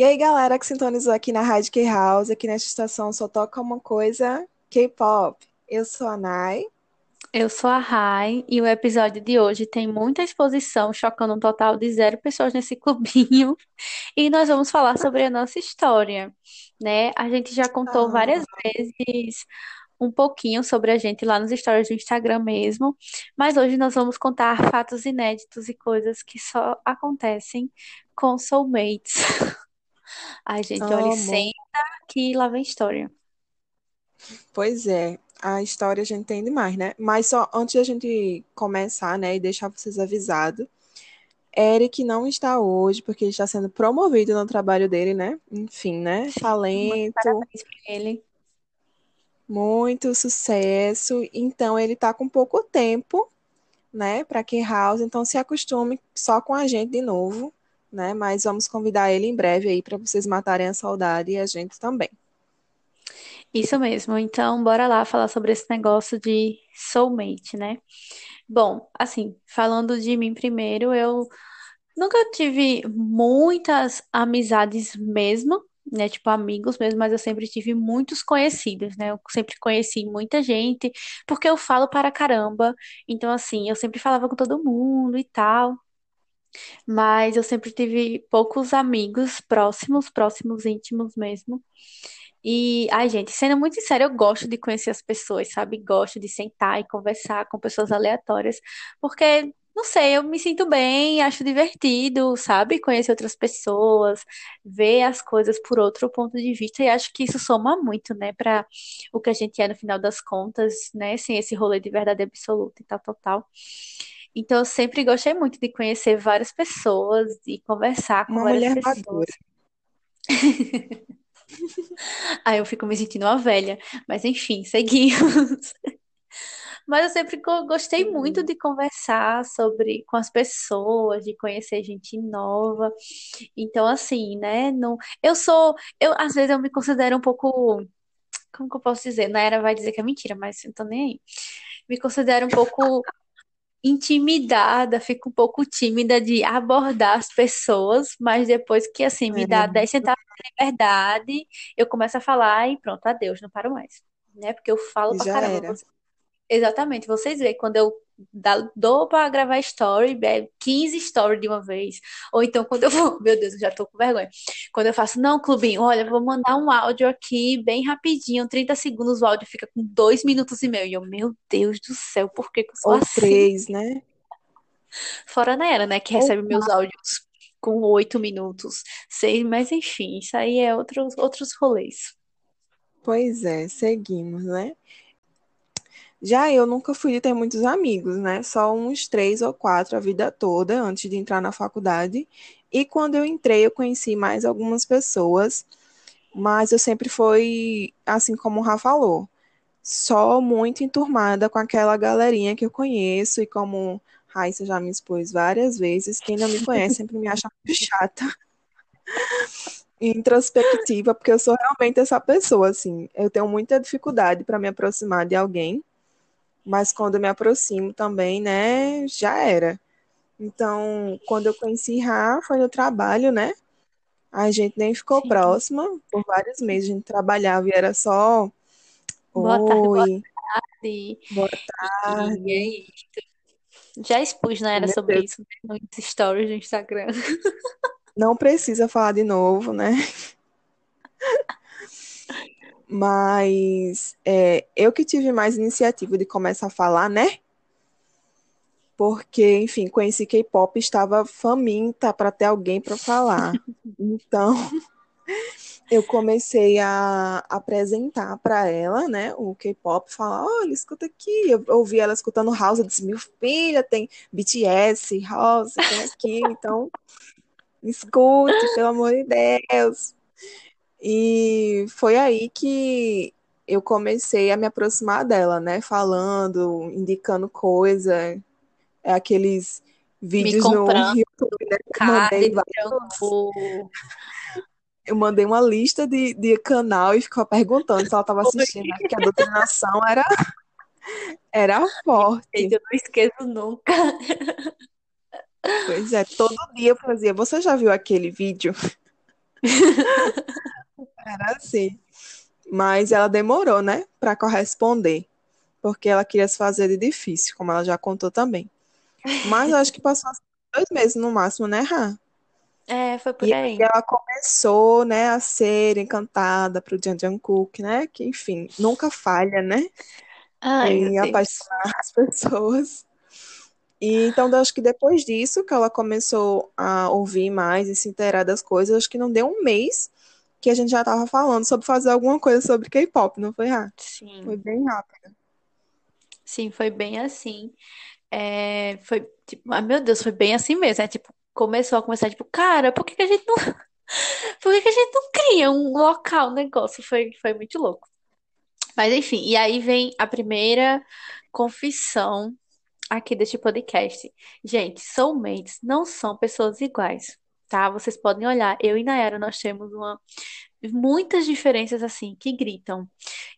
E aí, galera que sintonizou aqui na Rádio K-House, aqui nesta estação só toca uma coisa, K-pop. Eu sou a Nai. Eu sou a Rai e o episódio de hoje tem muita exposição, chocando um total de zero pessoas nesse clubinho. E nós vamos falar sobre a nossa história, né? A gente já contou várias Ah, vezes um pouquinho sobre a gente lá nos stories do Instagram mesmo, mas hoje nós vamos contar fatos inéditos e coisas que só acontecem com soulmates. Ai, gente, olha, amo. senta que lá vem história. Pois é, a história a gente tem demais, né? Mas só antes da gente começar, né, e deixar vocês avisados, Eric não está hoje porque ele está sendo promovido no trabalho dele, né? Enfim, né? Talento, parabéns pra ele. muito sucesso. Então ele tá com pouco tempo né, para que House, então se acostume só com a gente de novo, né? Mas vamos convidar ele em breve aí para vocês matarem a saudade e a gente também. Isso mesmo. Então, bora lá falar sobre esse negócio de soulmate, né? Bom, assim, falando de mim primeiro, eu nunca tive muitas amizades mesmo, né? Tipo, amigos mesmo, mas eu sempre tive muitos conhecidos, né? Eu sempre conheci muita gente, porque eu falo para caramba. Então, assim, eu sempre falava com todo mundo e tal. Mas eu sempre tive poucos amigos próximos, próximos, íntimos mesmo. E, ai, gente, sendo muito sincera, eu gosto de conhecer as pessoas, sabe? Gosto de sentar e conversar com pessoas aleatórias, porque, não sei, eu me sinto bem, acho divertido, sabe? Conhecer outras pessoas, ver as coisas por outro ponto de vista, e acho que isso soma muito, né, para o que a gente é no final das contas, né? Sem esse rolê de verdade absoluta e tal, tal, tal. Então, eu sempre gostei muito de conhecer várias pessoas e conversar com Uma várias mulher pessoas. madura. Aí eu fico me sentindo uma velha. Mas enfim, seguimos. Mas eu sempre go- gostei muito de conversar sobre com as pessoas, de conhecer gente nova. Então, assim, né? Não, eu sou, eu às vezes eu me considero um pouco, como que eu posso dizer? Na era vai dizer que é mentira, mas eu tô nem aí. Me considero um pouco intimidada, fico um pouco tímida de abordar as pessoas, mas depois que assim me dá É, 10 centavos de liberdade, eu começo a falar e pronto, adeus, não paro mais. Né? Porque eu falo pra já caramba. era. Exatamente, vocês veem quando eu dá- dou pra gravar story, é 15 stories de uma vez. Ou então quando eu vou, meu Deus, eu já tô com vergonha. Quando eu faço, não, clubinho, olha, vou mandar um áudio aqui bem rapidinho, 30 segundos, o áudio fica com 2 minutos e meio. E eu, meu Deus do céu, por que que eu sou Ou assim? três, né? Fora a Nayara, né, que recebe meus áudios com oito minutos, seis, mas enfim, isso aí é outros, outros rolês. pois é, seguimos, né? Já eu nunca fui de ter muitos amigos, né? Só uns três ou quatro a vida toda antes de entrar na faculdade. E quando eu entrei, eu conheci mais algumas pessoas, mas eu sempre fui, assim como o Rafa falou, só muito enturmada com aquela galerinha que eu conheço e como Raíssa já me expôs várias vezes, quem não me conhece sempre me acha muito chata introspectiva, porque eu sou realmente essa pessoa, assim. Eu tenho muita dificuldade para me aproximar de alguém, mas quando eu me aproximo também, né, já era. Então, quando eu conheci Ra, foi no trabalho, né? A gente nem ficou Sim. próxima, por vários meses a gente trabalhava e era só Boa tarde, boa tarde. boa E tarde. aí, já expus, né, era Meu sobre Deus, isso nos stories do Instagram. não precisa falar de novo, né? Mas é, eu que tive mais iniciativa de começar a falar, né? Porque, enfim, conheci K-pop, estava faminta para ter alguém para falar. Então, eu comecei a apresentar para ela, né, o K-pop, falar, olha, escuta aqui. Eu ouvi ela escutando House, eu disse, meu filha, tem BTS, House, tem aqui, então escute, pelo amor de Deus. E foi aí que eu comecei a me aproximar dela, né, falando, indicando coisa, é aqueles vídeos no YouTube, né, mandei eu mandei uma lista de, de canal e ficava perguntando se ela estava assistindo, né? Porque a doutrinação era, era forte. eu não esqueço nunca. Pois é, todo dia eu fazia. Você já viu aquele vídeo? Era assim. Mas ela demorou, né, para corresponder, porque ela queria se fazer de difícil, como ela já contou também. Mas acho que passou dois meses no máximo, né, Rá? É, foi por E aí. aí ela começou, né, a ser encantada pro Jan Jungkook, né, que enfim, nunca falha, né, Ai, em Deus. apaixonar as pessoas. E então, eu acho que depois disso que ela começou a ouvir mais e se inteirar das coisas, acho que não deu um mês que a gente já tava falando sobre fazer alguma coisa sobre K-pop, não foi, Rá? Foi Sim, bem rápido. sim, foi bem assim. É, foi tipo, ah, meu Deus, foi bem assim mesmo. É tipo, começou a começar, tipo, cara, por que que a gente não, por que que a gente não cria um local, um negócio? Foi, foi muito louco. Mas enfim, e aí vem a primeira confissão aqui deste podcast. Gente, soulmates não são pessoas iguais, tá? Vocês podem olhar, eu e Nayara, nós temos uma muitas diferenças assim que gritam.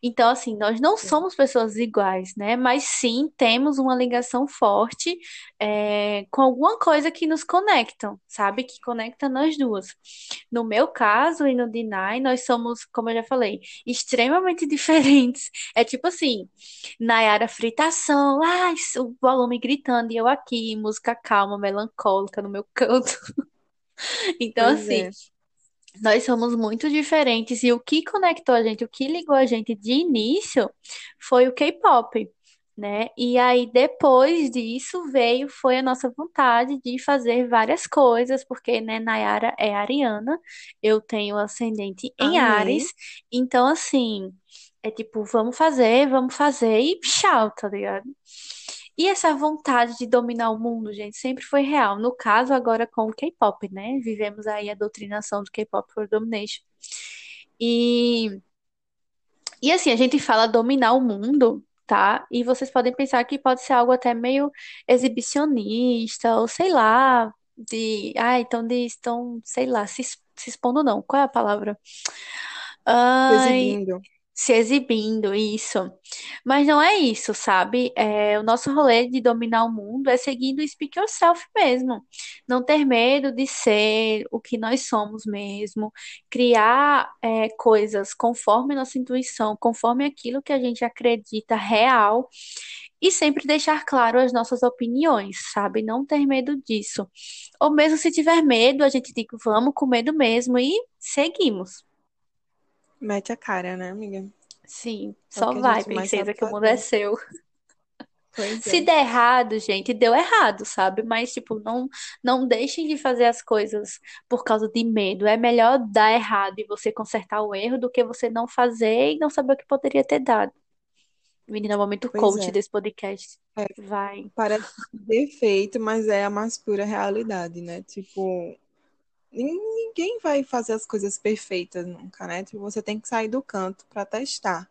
Então, assim, nós não somos pessoas iguais, né? Mas sim temos uma ligação forte é, com alguma coisa que nos conectam, sabe? Que conecta nós duas. No meu caso e no Dinai, nós somos, como eu já falei, extremamente diferentes. É tipo assim, Nayara fritação, ai, o volume gritando e eu aqui, música calma, melancólica no meu canto. Então, Pois assim, é, nós somos muito diferentes e o que conectou a gente, o que ligou a gente de início foi o K-pop, né? E aí depois disso veio foi a nossa vontade de fazer várias coisas, porque né, Nayara é ariana, eu tenho ascendente em amém. então assim, é tipo, vamos fazer, vamos fazer e tchau, tá ligado? E essa vontade de dominar o mundo, gente, sempre foi real. No caso, agora com o K-pop, né? Vivemos aí a doutrinação do K-pop for Domination. E, e assim, a gente fala dominar o mundo, tá? E vocês podem pensar que pode ser algo até meio exibicionista, ou sei lá, de. Ah, então de estão, sei lá, se, se expondo, não. Qual é a palavra? Ai, exibindo. Se exibindo, isso. Mas não é isso, sabe? É, o nosso rolê de dominar o mundo é seguindo o Speak Yourself mesmo. Não ter medo de ser o que nós somos mesmo. Criar, é, coisas conforme nossa intuição, conforme aquilo que a gente acredita real. E sempre deixar claro as nossas opiniões, sabe? Não ter medo disso. Ou mesmo se tiver medo, a gente diz, vamos com medo mesmo e seguimos. Mete a cara, né, amiga? Sim, É só vai, princesa, que o mundo é seu. Pois Se é. der errado, gente, deu errado, sabe? Mas, tipo, não, não deixem de fazer as coisas por causa de medo. É melhor dar errado e você consertar o erro do que você não fazer e não saber o que poderia ter dado. Menina, momento Pois coach é. desse podcast. É, Vai. parece defeito, mas é a mais pura realidade, né? Tipo, ninguém vai fazer as coisas perfeitas nunca, né? Tipo, você tem que sair do canto para testar.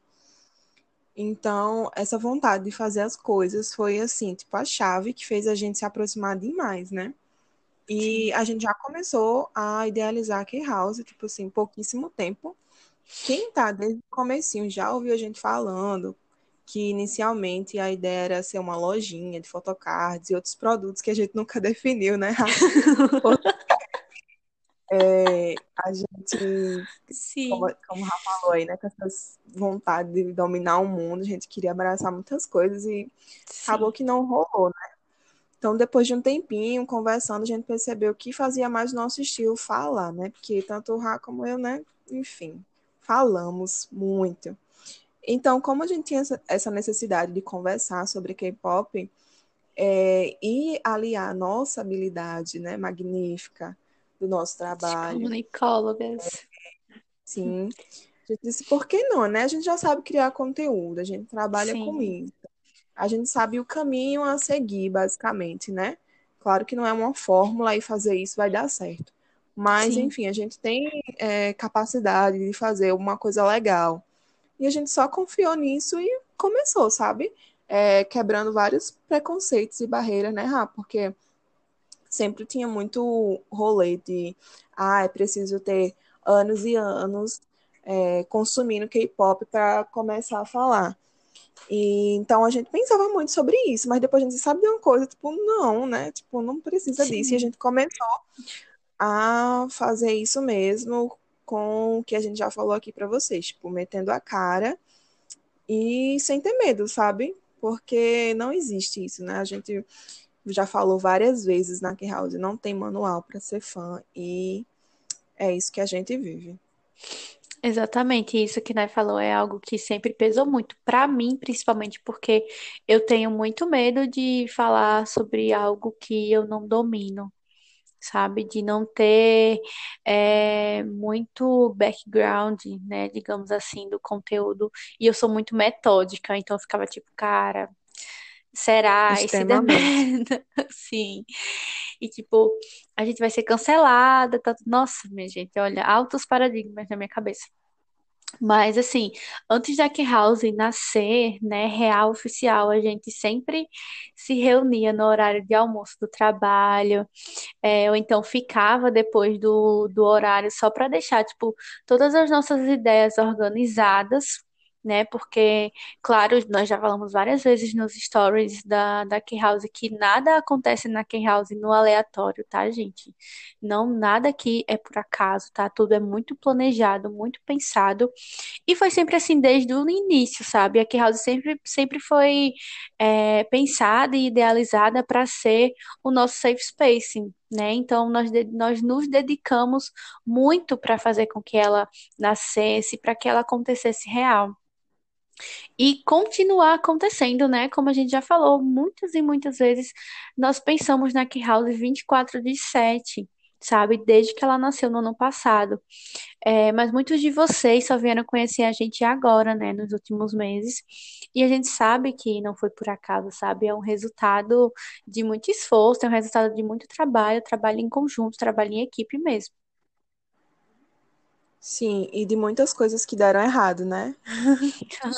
Então, essa vontade de fazer as coisas foi assim, tipo, a chave que fez a gente se aproximar demais, né? E a gente já começou a idealizar a K-House, tipo assim, pouquíssimo tempo. Quem tá desde o comecinho já ouviu a gente falando que inicialmente a ideia era ser uma lojinha de photocards e outros produtos que a gente nunca definiu, né? É, a gente, como, Sim. como o Rafa falou aí, né, com essas vontade de dominar o mundo, a gente queria abraçar muitas coisas e acabou Sim. que não rolou, né? Então, depois de um tempinho conversando, a gente percebeu que fazia mais nosso estilo falar, né? Porque tanto o Rá como eu, né? Enfim, falamos muito. Então, como a gente tinha essa essa necessidade de conversar sobre K-pop, é, e aliar a nossa habilidade, né, magnífica do nosso trabalho, comunicólogas. sim, a gente disse, por que não, né? A gente já sabe criar conteúdo, a gente trabalha com Sim. isso. A gente sabe o caminho a seguir, basicamente, né? Claro que não é uma fórmula e fazer isso vai dar certo. Mas, Sim. enfim, a gente tem é, capacidade de fazer uma coisa legal. E a gente só confiou nisso e começou, sabe? É, quebrando vários preconceitos e barreiras, né, Rá? Porque sempre tinha muito rolê de, ah, é preciso ter anos e anos é, consumindo K-pop para começar a falar. E então a gente pensava muito sobre isso, mas depois a gente sabe de uma coisa, tipo, não, né? Tipo, não precisa disso. E a Sim. gente começou a fazer isso mesmo, com o que a gente já falou aqui para vocês, tipo, metendo a cara e sem ter medo, sabe? Porque não existe isso, né? A gente já falou várias vezes na House, não tem manual para ser fã e é isso que a gente vive. Exatamente, isso que Nai falou é algo que sempre pesou muito para mim, principalmente porque eu tenho muito medo de falar sobre algo que eu não domino, sabe? De não ter é, muito background, né? Digamos assim, do conteúdo. E eu sou muito metódica, então eu ficava tipo, cara, será? Esse merda? Sim. E tipo, a gente vai ser cancelada, tá... Nossa, minha gente, olha, altos paradigmas na minha cabeça. Mas, assim, antes da House nascer, né, real, oficial, a gente sempre se reunia no horário de almoço do trabalho, é, ou então ficava depois do, do horário só para deixar, tipo, todas as nossas ideias organizadas né? Porque, claro, nós já falamos várias vezes nos stories da, da Key House que nada acontece na Key House no aleatório, tá, gente? Não, nada aqui é por acaso, tá? Tudo é muito planejado, muito pensado. E foi sempre assim desde o início, sabe? A Key House sempre, sempre foi é, pensada e idealizada para ser o nosso safe space, né? Então nós, nós nos dedicamos muito para fazer com que ela nascesse, para que ela acontecesse real e continuar acontecendo, né? Como a gente já falou muitas e muitas vezes, nós pensamos na Key House 24 de 7, sabe? Desde que ela nasceu no ano passado. É, mas muitos de vocês só vieram conhecer a gente agora, né? Nos últimos meses. E a gente sabe que não foi por acaso, sabe? É um resultado de muito esforço, é um resultado de muito trabalho, trabalho em conjunto, trabalho em equipe mesmo. Sim, e de muitas coisas que deram errado, né?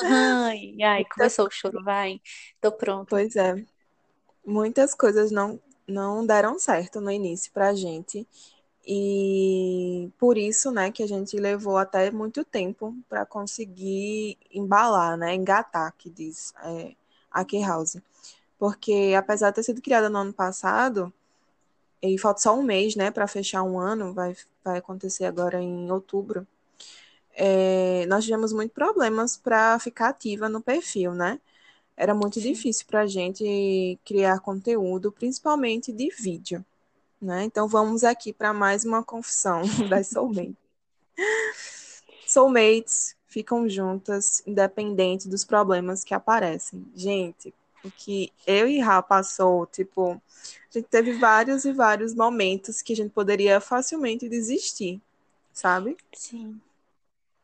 Ai, ai, começou o choro, vai. Tô pronto. Pois é. Muitas coisas não, não deram certo no início pra gente. E por isso, né, que a gente levou até muito tempo para conseguir embalar, né, engatar, que diz é, a Key House. Porque apesar de ter sido criada no ano passado, e falta só um mês, né, para fechar um ano, vai, vai acontecer agora em outubro. É, nós tivemos muitos problemas para ficar ativa no perfil, né? Era muito Sim. difícil para a gente criar conteúdo, principalmente de vídeo, né? Então vamos aqui para mais uma confissão das soulmates. soulmates ficam juntas, independente dos problemas que aparecem. Gente, que eu e Ra passou, tipo, a gente teve vários e vários momentos que a gente poderia facilmente desistir, sabe? Sim.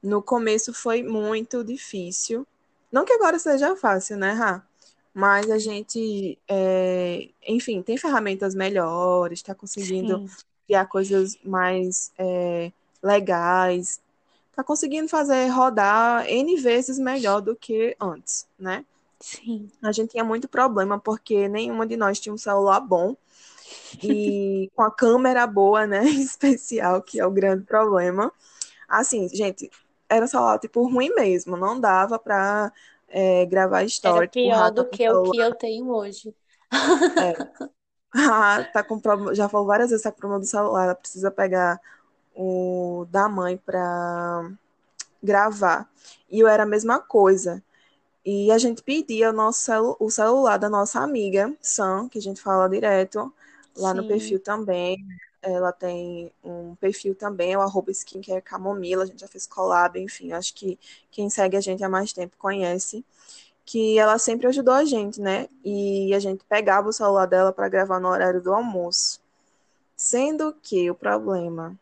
No começo foi muito difícil. Não que agora seja fácil, né, Ra? Mas a gente, é, enfim, tem ferramentas melhores, está conseguindo Sim. criar coisas mais é, legais, está conseguindo fazer rodar N vezes melhor do que antes, né? Sim. A gente tinha muito problema porque nenhuma de nós tinha um celular bom e com a câmera boa, né, especial, que é o grande problema. Assim, gente, era celular tipo ruim mesmo, não dava para é, gravar story. Era pior do que o que eu tenho hoje. É. Ah, tá com problema, já falou várias vezes tá com problema do celular, ela precisa pegar o da mãe para gravar. E eu era a mesma coisa. E a gente pedia o, nosso celu o celular da nossa amiga, Sam, que a gente fala direto, lá Sim. no perfil também. Ela tem um perfil também, é o arroba skincare camomila, a gente já fez collab, enfim, acho que quem segue a gente há mais tempo conhece. Que ela sempre ajudou a gente, né? E a gente pegava o celular dela para gravar no horário do almoço. Sendo que o problema.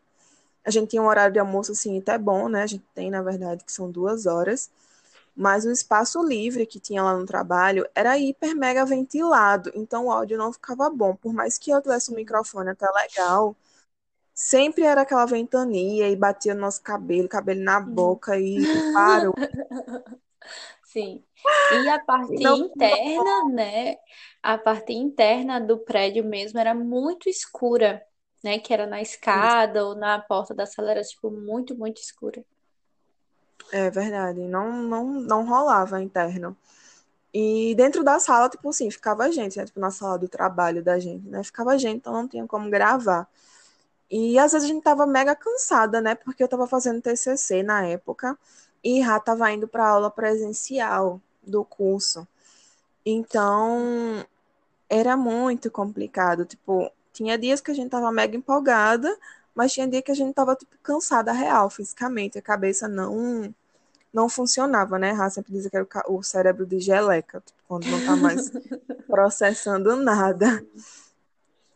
A gente tinha um horário de almoço, assim, até bom, né? A gente tem, na verdade, que são duas horas mas o espaço livre que tinha lá no trabalho era hiper mega ventilado, então o áudio não ficava bom. Por mais que eu tivesse um microfone até legal, sempre era aquela ventania e batia no nosso cabelo, cabelo na boca e parou. Sim. E a parte interna, não. né? A parte interna do prédio mesmo era muito escura, né? Que era na escada Isso. ou na porta da sala, era tipo muito, muito escura. É verdade, não, não, não rolava interno. E dentro da sala, tipo assim, ficava a gente, né? Tipo, na sala do trabalho da gente, né? Ficava a gente, então não tinha como gravar. E às vezes a gente tava mega cansada, né? Porque eu tava fazendo TCC na época e já tava indo para aula presencial do curso. Então, era muito complicado, tipo, tinha dias que a gente tava mega empolgada, mas tinha dia que a gente tava tipo cansada real, fisicamente, a cabeça não não funcionava, né? A sempre dizia que era o cérebro de geleca, tipo, quando não tá mais processando nada.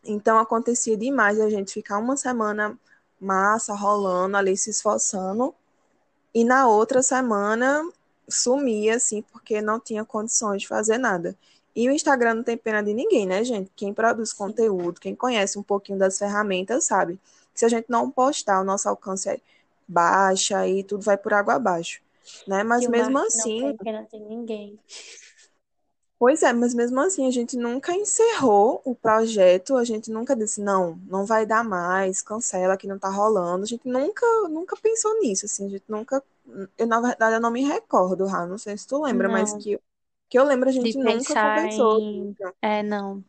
Então acontecia demais a gente ficar uma semana massa, rolando ali, se esforçando, e na outra semana sumia, assim, porque não tinha condições de fazer nada. E o Instagram não tem pena de ninguém, né, gente? Quem produz conteúdo, quem conhece um pouquinho das ferramentas, sabe? Se a gente não postar, o nosso alcance é baixa e tudo vai por água abaixo, né? Mas mesmo assim... Não tem ninguém. Pois é, mas mesmo assim a gente nunca encerrou o projeto, a gente nunca disse, não, não vai dar mais, cancela que não tá rolando. A gente nunca, nunca pensou nisso, assim, a gente nunca. Eu, na verdade, eu não me recordo, Rá, não sei se tu lembra, não. mas que, que eu lembro, a gente De nunca conversou. Em... É, não.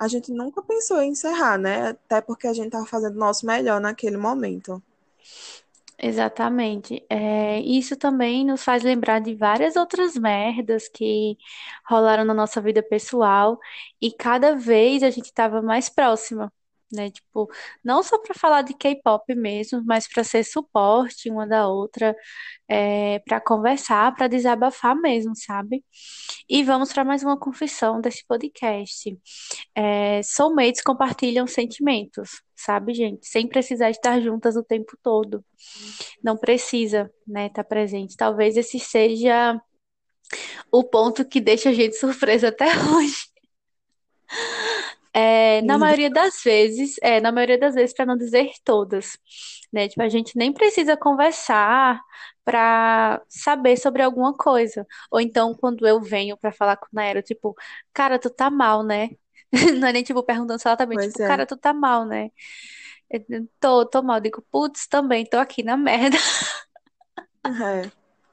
A gente nunca pensou em encerrar, né? Até porque a gente tava fazendo o nosso melhor naquele momento. Exatamente. É, isso também nos faz lembrar de várias outras merdas que rolaram na nossa vida pessoal e cada vez a gente estava mais próxima, né? Tipo, não só para falar de K-pop mesmo, mas para ser suporte uma da outra, é, para conversar, para desabafar mesmo, sabe? E vamos para mais uma confissão desse podcast. É, soulmates compartilham sentimentos, sabe, gente? Sem precisar estar juntas o tempo todo. Não precisa, né, estar presente. Talvez esse seja o ponto que deixa a gente surpresa até hoje. É, na maioria das vezes, é, na maioria das vezes, para não dizer todas, né? Tipo, a gente nem precisa conversar para saber sobre alguma coisa. Ou então, quando eu venho para falar com a Naira, tipo, cara, tu tá mal, né? Não é nem tipo perguntando se ela tá bem, Pois tipo, é. cara, tu tá mal, né? Eu, Tô, tô mal. Digo, putz, também, tô aqui na merda. É.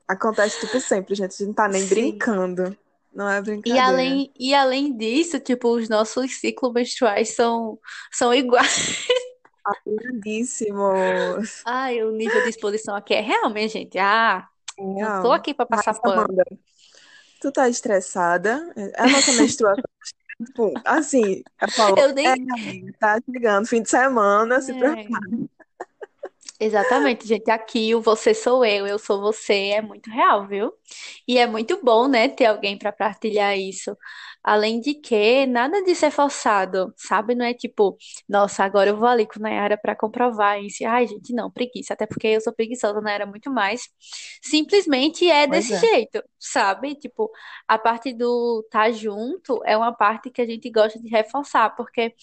Acontece tipo sempre, gente. A gente não tá nem Sim. brincando. Não é E brincadeira. além, e além disso, tipo, os nossos ciclos menstruais são, são iguais. Lindíssimos. Ai, o nível de exposição aqui é real, minha gente. Ah, não tô Real. aqui pra passar Mas, pano. Amanda, tu tá estressada? A nossa menstruação, tipo, assim, ela falou, Eu é, nem. amiga, tá chegando fim de semana, se É. prepara. Exatamente, gente. Aqui o você sou eu, eu sou você, é muito real, viu? E é muito bom, né, ter alguém para partilhar isso. Além de que nada disso é forçado, sabe? Não é tipo, nossa, agora eu vou ali com a Nayara para comprovar isso. Ai, gente, não, preguiça. Até porque eu sou preguiçosa, Nayara muito mais. Simplesmente é Pois desse é. jeito, sabe? Tipo, a parte do tá junto é uma parte que a gente gosta de reforçar, porque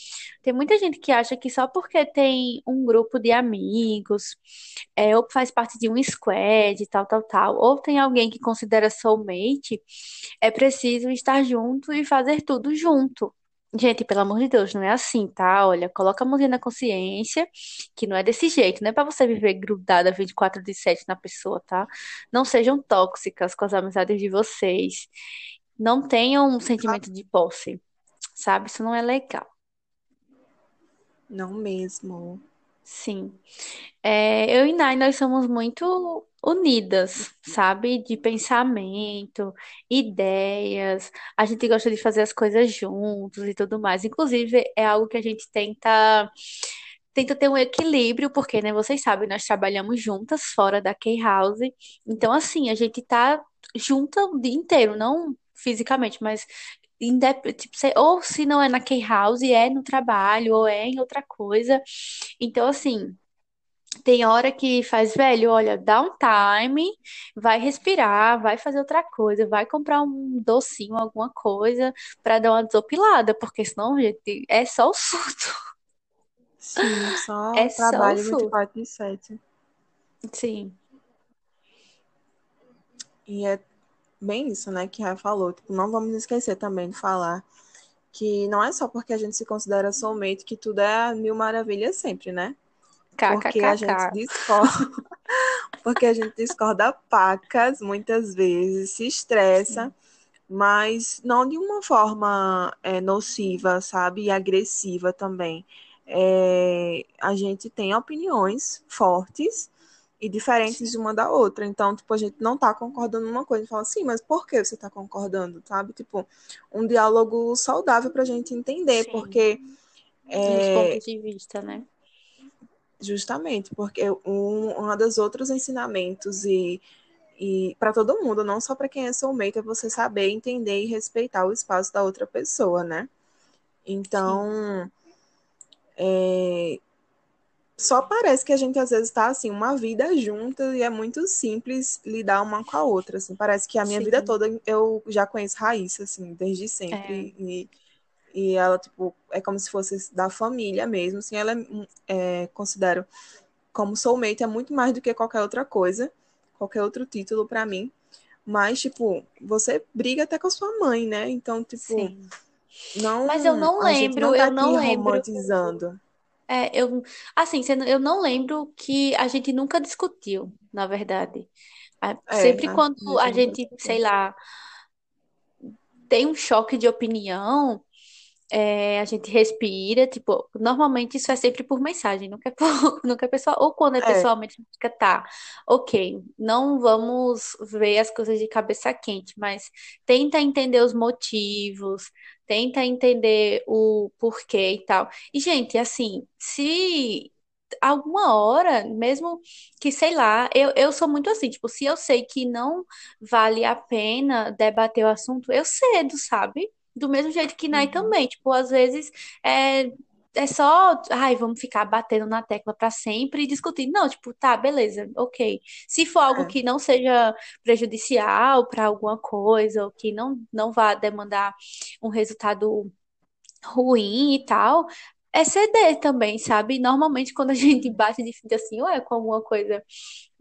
tem muita gente que acha que só porque tem um grupo de amigos, é, ou faz parte de um squad, tal, tal, tal, ou tem alguém que considera soulmate, é preciso estar junto e fazer tudo junto. Gente, pelo amor de Deus, não é assim, tá? Olha, coloca a mãozinha na consciência, que não é desse jeito, não é pra você viver grudada 24 de 7 na pessoa, tá? Não sejam tóxicas com as amizades de vocês. Não tenham um sentimento de posse, sabe? Isso não é legal. Não mesmo. Sim. É, eu e Nai, nós somos muito unidas, sabe? De pensamento, ideias. A gente gosta de fazer as coisas juntos e tudo mais. Inclusive, é algo que a gente tenta, tenta ter um equilíbrio, porque, né, vocês sabem, nós trabalhamos juntas fora da Key House. Então, assim, a gente tá junta o dia inteiro, não fisicamente, mas tipo, ou se não é na Key House, é no trabalho, ou é em outra coisa. Então, assim. Tem hora que faz, velho, olha, dá um time, vai respirar, vai fazer outra coisa, vai comprar um docinho, alguma coisa pra dar uma desopilada, porque senão, gente, é só o surto. Sim, só É só o trabalho surto. 24 de 7. Sim, E é bem isso, né, que a falou. Tipo, não vamos esquecer também de falar que não é só porque a gente se considera soulmate que tudo é mil maravilhas sempre, né? Porque a gente discorda, porque a gente discorda pacas muitas vezes, se estressa, Sim, mas não de uma forma é, nociva, sabe? E agressiva também. é, a gente tem opiniões fortes e diferentes uma da outra. Então, tipo, a gente não tá concordando numa coisa. Gente fala assim, mas por que você tá concordando, sabe? Tipo, um diálogo saudável pra gente entender, Sim. porque... É, pontos de vista, né? Justamente, porque um, um dos outros ensinamentos e, e para todo mundo, não só para quem é soulmate, é você saber entender e respeitar o espaço da outra pessoa, né? Então, é, só parece que a gente às vezes está assim, uma vida junta e é muito simples lidar uma com a outra, assim. Parece que a minha Sim. vida toda eu já conheço Raíssa, assim, desde sempre. É. E, e ela, tipo, é como se fosse da família mesmo, assim. Ela é, é considero como soulmate é muito mais do que qualquer outra coisa, qualquer outro título para mim. Mas, tipo, você briga até com a sua mãe, né? Então, tipo, Sim. não. Mas eu não lembro, não tá eu não lembro. romantizando. É, eu, assim, eu não lembro que a gente nunca discutiu, na verdade. É, Sempre quando a gente, sei lá, tem um choque de opinião, é, a gente respira, tipo, normalmente isso é sempre por mensagem, nunca é, por, nunca é pessoal, ou quando é, é. pessoalmente, fica, tá, ok, não vamos ver as coisas de cabeça quente, mas tenta entender os motivos, tenta entender o porquê e tal. E, gente, assim, se alguma hora, mesmo que, sei lá, eu, eu sou muito assim, tipo, se eu sei que não vale a pena debater o assunto, eu cedo, sabe? Do mesmo jeito que Nai uhum. também, tipo, às vezes é, é só, ai, vamos ficar batendo na tecla para sempre e discutir. Não, tipo, tá, beleza, ok. Se for algo é. que não seja prejudicial para alguma coisa, ou que não, não vá demandar um resultado ruim e tal, é ceder também, sabe? Normalmente quando a gente bate de frente assim, ou é com alguma coisa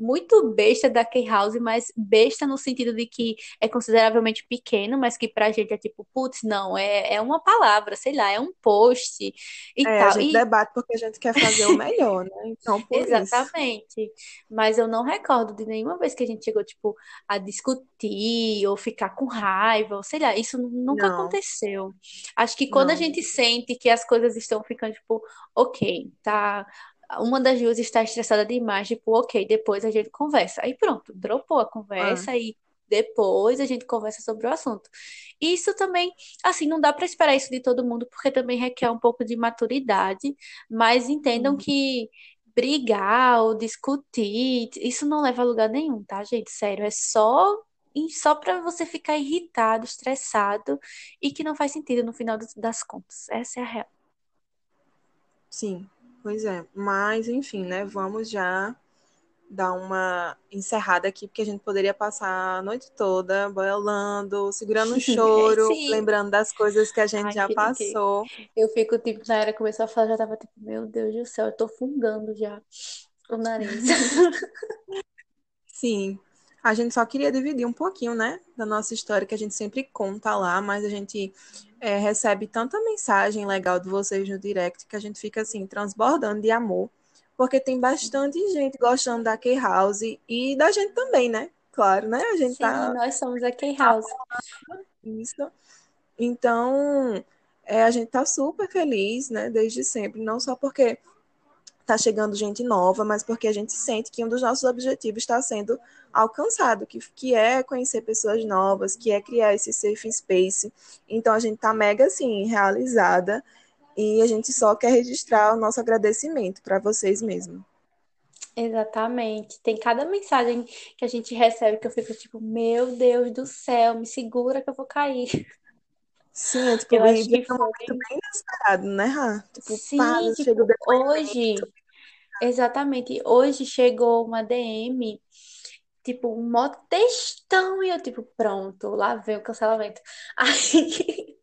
muito besta da K-House, mas besta no sentido de que é consideravelmente pequeno, mas que pra gente é tipo, putz, não, é, é uma palavra, sei lá, é um post e é, tal. A gente e... debate porque a gente quer fazer o melhor, né? Então, por Exatamente. Isso. Mas eu não recordo de nenhuma vez que a gente chegou, tipo, a discutir ou ficar com raiva, ou sei lá, isso nunca não. aconteceu. Acho que quando não. a gente sente que as coisas estão ficando, tipo, ok, tá uma das duas está estressada demais, tipo, ok, depois a gente conversa. Aí pronto, dropou a conversa ah. e depois a gente conversa sobre o assunto. Isso também, assim, não dá para esperar isso de todo mundo, porque também requer um pouco de maturidade, mas entendam uhum. que brigar ou discutir, isso não leva a lugar nenhum, tá, gente? Sério, é só só para você ficar irritado, estressado e que não faz sentido no final das contas. Essa é a real. Sim, Pois é, mas enfim, né? Vamos já dar uma encerrada aqui, porque a gente poderia passar a noite toda boiolando, segurando o choro, lembrando das coisas que a gente Ai, já passou. Eu fico, tipo, na era começou a falar, já tava tipo, meu Deus do céu, eu tô fungando já o nariz. Sim, a gente só queria dividir um pouquinho, né, da nossa história que a gente sempre conta lá, mas a gente é, recebe tanta mensagem legal de vocês no direct que a gente fica assim, transbordando de amor, porque tem bastante gente gostando da K-House e da gente também, né? Claro, né? A gente Sim, tá... nós somos a K-House. Isso. Então, é, a gente tá super feliz, né, desde sempre, não só porque tá chegando gente nova, mas porque a gente sente que um dos nossos objetivos está sendo alcançado, que, que é conhecer pessoas novas, que é criar esse safe space. Então a gente está mega assim realizada e a gente só quer registrar o nosso agradecimento para vocês mesmo. Exatamente. Tem cada mensagem que a gente recebe que eu fico tipo, meu Deus do céu, me segura que eu vou cair. Sim, é tipo, eu acho que foi... bem inesperado, né, Rá? Tipo, Sim, tipo, hoje, exatamente, hoje chegou uma DM tipo, um mó textão, e eu, tipo, pronto, lá vem o cancelamento. Aí,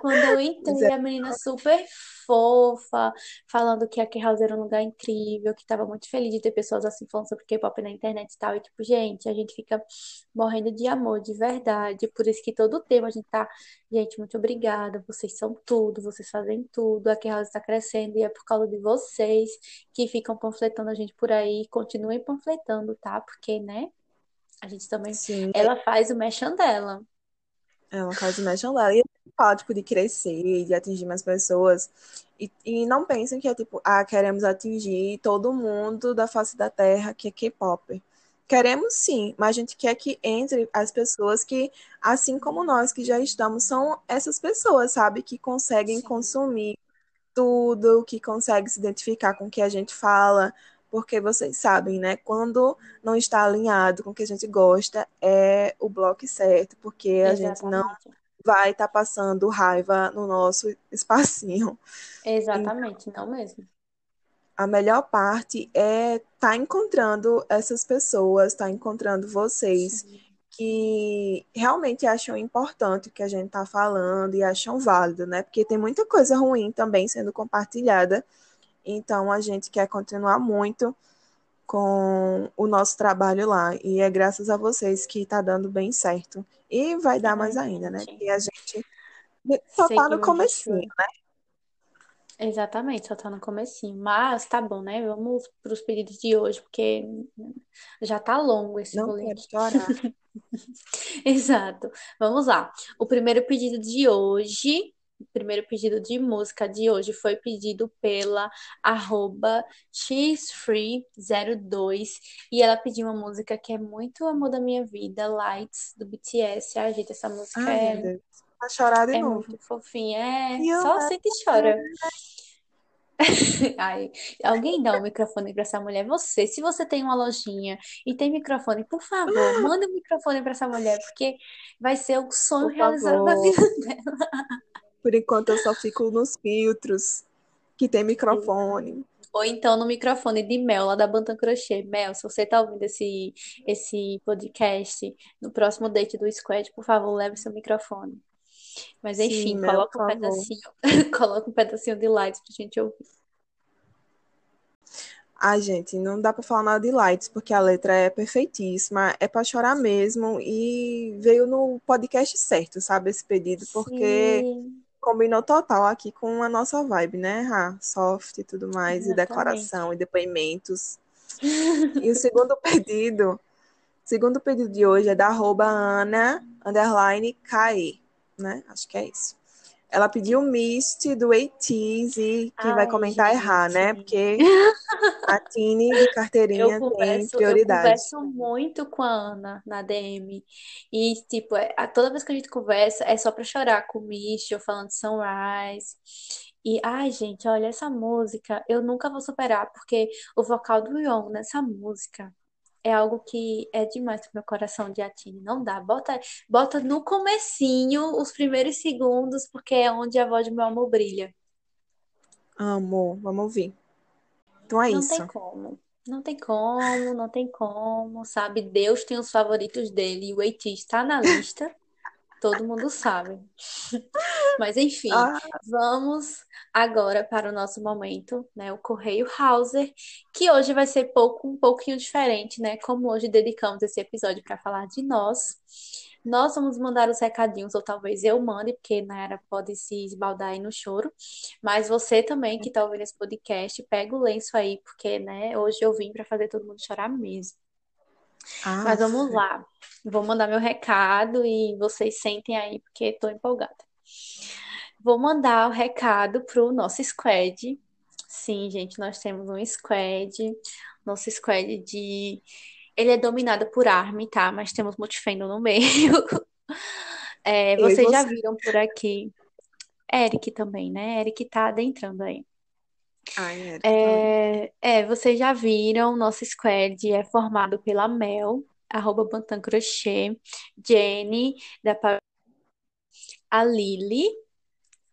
quando eu entrei, a menina super fofa, falando que a K-House era um lugar incrível, que tava muito feliz de ter pessoas assim falando sobre K-pop na internet e tal. E, tipo, gente, a gente fica morrendo de amor, de verdade. Por isso que todo o tempo a gente tá, gente, muito obrigada, vocês são tudo, vocês fazem tudo, a K-House está crescendo e é por causa de vocês que ficam panfletando a gente por aí. Continuem panfletando, tá? Porque, né? A gente também. Sim. Ela faz o mechan dela. É uma casa mexe dela. E fala, tipo, de crescer, de atingir mais pessoas. E, e não pensem que é tipo, ah, queremos atingir todo mundo da face da terra que é K-pop. Queremos sim, mas a gente quer que entre as pessoas que, assim como nós que já estamos, são essas pessoas, sabe? Que conseguem Sim, consumir tudo, que conseguem se identificar com o que a gente fala, porque vocês sabem, né? Quando não está alinhado com o que a gente gosta, é o bloco certo, porque a gente não vai estar passando raiva no nosso espacinho. Exatamente, não mesmo. A melhor parte é estar tá encontrando essas pessoas, estar tá encontrando vocês Sim, que realmente acham importante o que a gente está falando e acham válido, né? Porque tem muita coisa ruim também sendo compartilhada. Então a gente quer continuar muito com o nosso trabalho lá. E é graças a vocês que está dando bem certo. E vai dar ai, mais ainda, né? Porque a gente só tá no comecinho. show. Exatamente, só tá no comecinho. Mas tá bom, né? Vamos pros pedidos de hoje, porque já tá longo esse Não rolê chorar. Exato. Vamos lá. O primeiro pedido de hoje, primeiro pedido de música de hoje foi pedido pela arroba xfree02 e ela pediu uma música que é muito amor da minha vida, Lights, do BTS. Ai, gente, essa música Ai, é, Deus. Vai chorar de é novo. muito fofinha. É, só sente e chora. Ai, alguém dá o microfone para essa mulher. Você, se você tem uma lojinha e tem microfone, por favor, manda o microfone para essa mulher, porque vai ser o sonho Por realizado da favor. vida dela. Por enquanto eu só fico nos filtros que tem microfone. Ou então no microfone de Mel, lá da Bantam Crochê. Mel, se você tá ouvindo esse, esse podcast, no próximo date do Squad, por favor, leve seu microfone. Mas Sim, enfim, Mel, por coloca um pedacinho, coloca um pedacinho de lights pra gente ouvir. Ai, gente, não dá pra falar nada de Lights, porque a letra é perfeitíssima, é pra chorar mesmo, e veio no podcast certo, sabe, esse pedido, porque Sim, combinou total aqui com a nossa vibe, né, Rá? Soft e tudo mais, e declaração, exatamente. e depoimentos. E o segundo pedido, o segundo pedido de hoje é da arroba Ana, underline KE, né? Acho que é isso. Ela pediu Mist do ATEEZ e quem vai Ai, comentar é Rá, né? gente. Porque a Tini de Eu carteirinha tem converso, eu prioridade. converso muito com a Ana na DM. E, tipo, é- a- toda vez que a gente conversa é só pra chorar com o Mish, eu falando de Sunrise. E, ai, gente, olha, essa música eu nunca vou superar, porque o vocal do Young nessa música é algo que é demais pro meu coração de Atine. Não dá. Bota, bota no comecinho, os primeiros segundos, porque é onde a voz de meu amor brilha. Amo, vamos ouvir. Então é Não tem isso. como. Não tem como, não tem como, sabe? Deus tem os favoritos dele e o Eiti está na lista, todo mundo sabe. Mas enfim, Ah, vamos agora para o nosso momento, né? O Correio Hauser, que hoje vai ser pouco, um pouquinho diferente, né? Como hoje dedicamos esse episódio para falar de nós. Nós vamos mandar os recadinhos, ou talvez eu mande, porque Nayara pode se esbaldar aí no choro. Mas você também que está ouvindo esse podcast, pega o lenço aí, porque, né, hoje eu vim para fazer todo mundo chorar mesmo. Mas af. vamos lá. Vou mandar meu recado e vocês sentem aí, porque estou empolgada. Vou mandar o recado pro nosso squad. Sim, gente, nós temos um squad. Nosso squad de. Ele é dominado por Armin, tá? Mas temos Multifandom no meio. É, vocês já você. viram por aqui. Eric também, né? Eric tá adentrando aí. Ai, Érica também. É, é, vocês já viram, nosso squad é formado pela Mel, arroba Bantam Crochê, Jenny, da Pa- a Lily,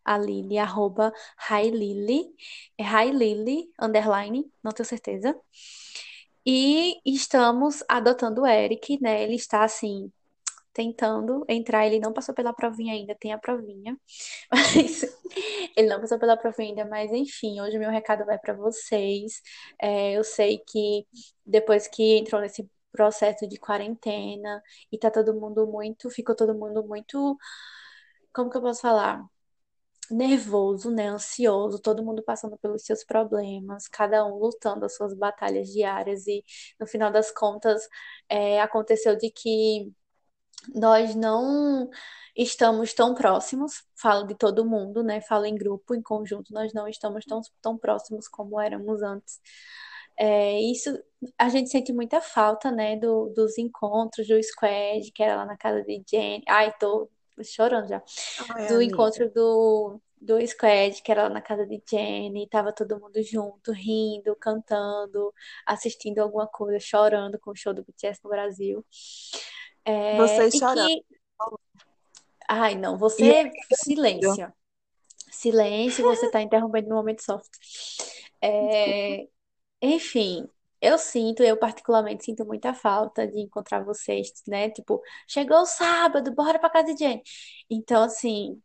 a Lily, arroba Hi Lily, é Hi Lily, underline, não tenho certeza. E estamos adotando o Eric, né? Ele está assim, tentando entrar, ele não passou pela provinha ainda, tem a provinha, mas ele não passou pela provinha ainda, mas enfim, hoje o meu recado vai para vocês. É, eu sei que depois que entrou nesse processo de quarentena e tá todo mundo muito, ficou todo mundo muito, como que eu posso falar? nervoso, né, ansioso, todo mundo passando pelos seus problemas, cada um lutando as suas batalhas diárias e no final das contas é, aconteceu de que nós não estamos tão próximos, falo de todo mundo, né? Falo em grupo, em conjunto, nós não estamos tão, tão próximos como éramos antes. É, isso a gente sente muita falta, né, do, dos encontros do squad, que era lá na casa de Jenny. Ai, tô chorando já. Ai, Do amiga. encontro do, do squad, que era lá na casa de Jenny, tava todo mundo junto, rindo, cantando, assistindo alguma coisa, chorando com o show do BTS no Brasil. É, Vocês e choraram. que, ai, não, você, silêncio. Silêncio, você tá interrompendo no momento soft. É, enfim, eu sinto, eu particularmente sinto muita falta de encontrar vocês, né? Tipo, chegou o sábado, bora pra casa de Jenny. Então, assim,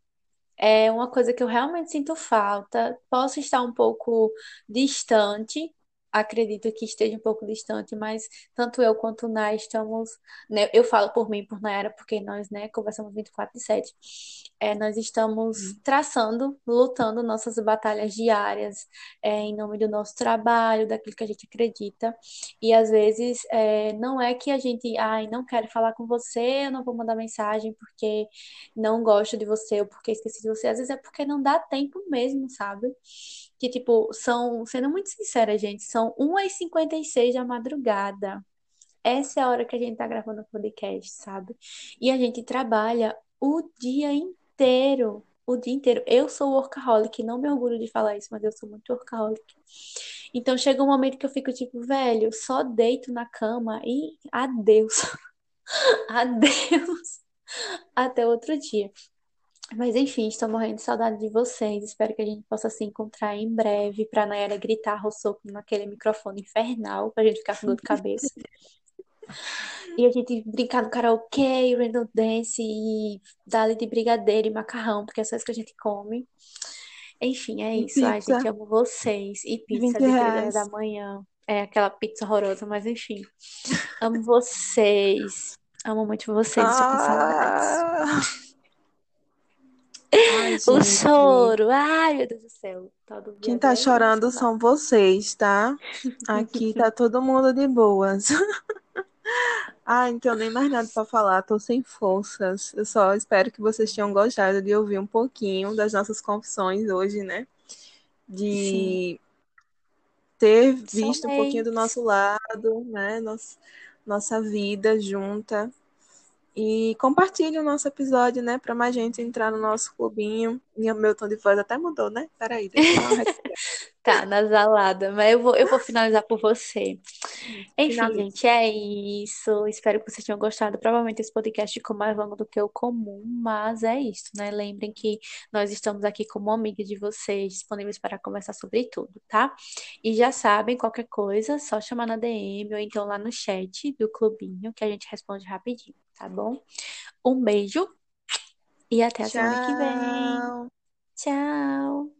é uma coisa que eu realmente sinto falta. Posso estar um pouco distante, acredito que esteja um pouco distante, mas tanto eu quanto o estamos, né, eu falo por mim, e por Nayara, porque nós, né, conversamos 24 de 7. É, nós estamos traçando, lutando nossas batalhas diárias, é, em nome do nosso trabalho, daquilo que a gente acredita. E às vezes é, não é que a gente, ai, não quero falar com você, eu não vou mandar mensagem porque não gosto de você ou porque esqueci de você. Às vezes é porque não dá tempo mesmo, sabe? Que, tipo, são, sendo muito sincera, gente, são 1h56 da madrugada. Essa é a hora que a gente tá gravando o podcast, sabe? E a gente trabalha o dia inteiro. O dia inteiro. Eu sou workaholic, não me orgulho de falar isso, mas eu sou muito workaholic. Então chega um momento que eu fico tipo, velho, só deito na cama e adeus. Adeus. Até outro dia. Mas enfim, estou morrendo de saudade de vocês. Espero que a gente possa se encontrar em breve pra Nayara gritar roçou naquele microfone infernal pra gente ficar com dor de cabeça. E a gente brincar no karaokê, random dance e dali de brigadeiro e macarrão, porque é só isso que a gente come. Enfim, é isso. Ai, gente, amo vocês. E pizza 20 de 3 horas da manhã. É aquela pizza horrorosa, mas enfim. Amo vocês. Amo muito vocês. Estou com saudades. Ai, O choro. Ai, meu Deus do céu. Todo Quem viado tá chorando são vocês, tá? Aqui tá todo mundo de boas. Ah, tenho nem mais nada pra falar, tô sem forças. Eu só espero que vocês tenham gostado de ouvir um pouquinho das nossas confissões hoje, né? Sim. De ter visto um pouquinho do nosso lado, né? Nossa vida junta. E compartilhe o nosso episódio, né? Pra mais gente entrar no nosso clubinho. Meu tom de voz até mudou, né? Peraí, deixa eu. Tá, nasalada. Mas eu vou, eu vou finalizar por você. Enfim, Finaliza. gente, é isso. Espero que vocês tenham gostado. Provavelmente esse podcast ficou mais longo do que o comum, mas é isso, né? Lembrem que nós estamos aqui como amigas de vocês, disponíveis para conversar sobre tudo, tá? E já sabem, qualquer coisa, só chamar na DM ou então lá no chat do clubinho que a gente responde rapidinho, tá bom? Um beijo e até a semana que vem. Tchau. Tchau!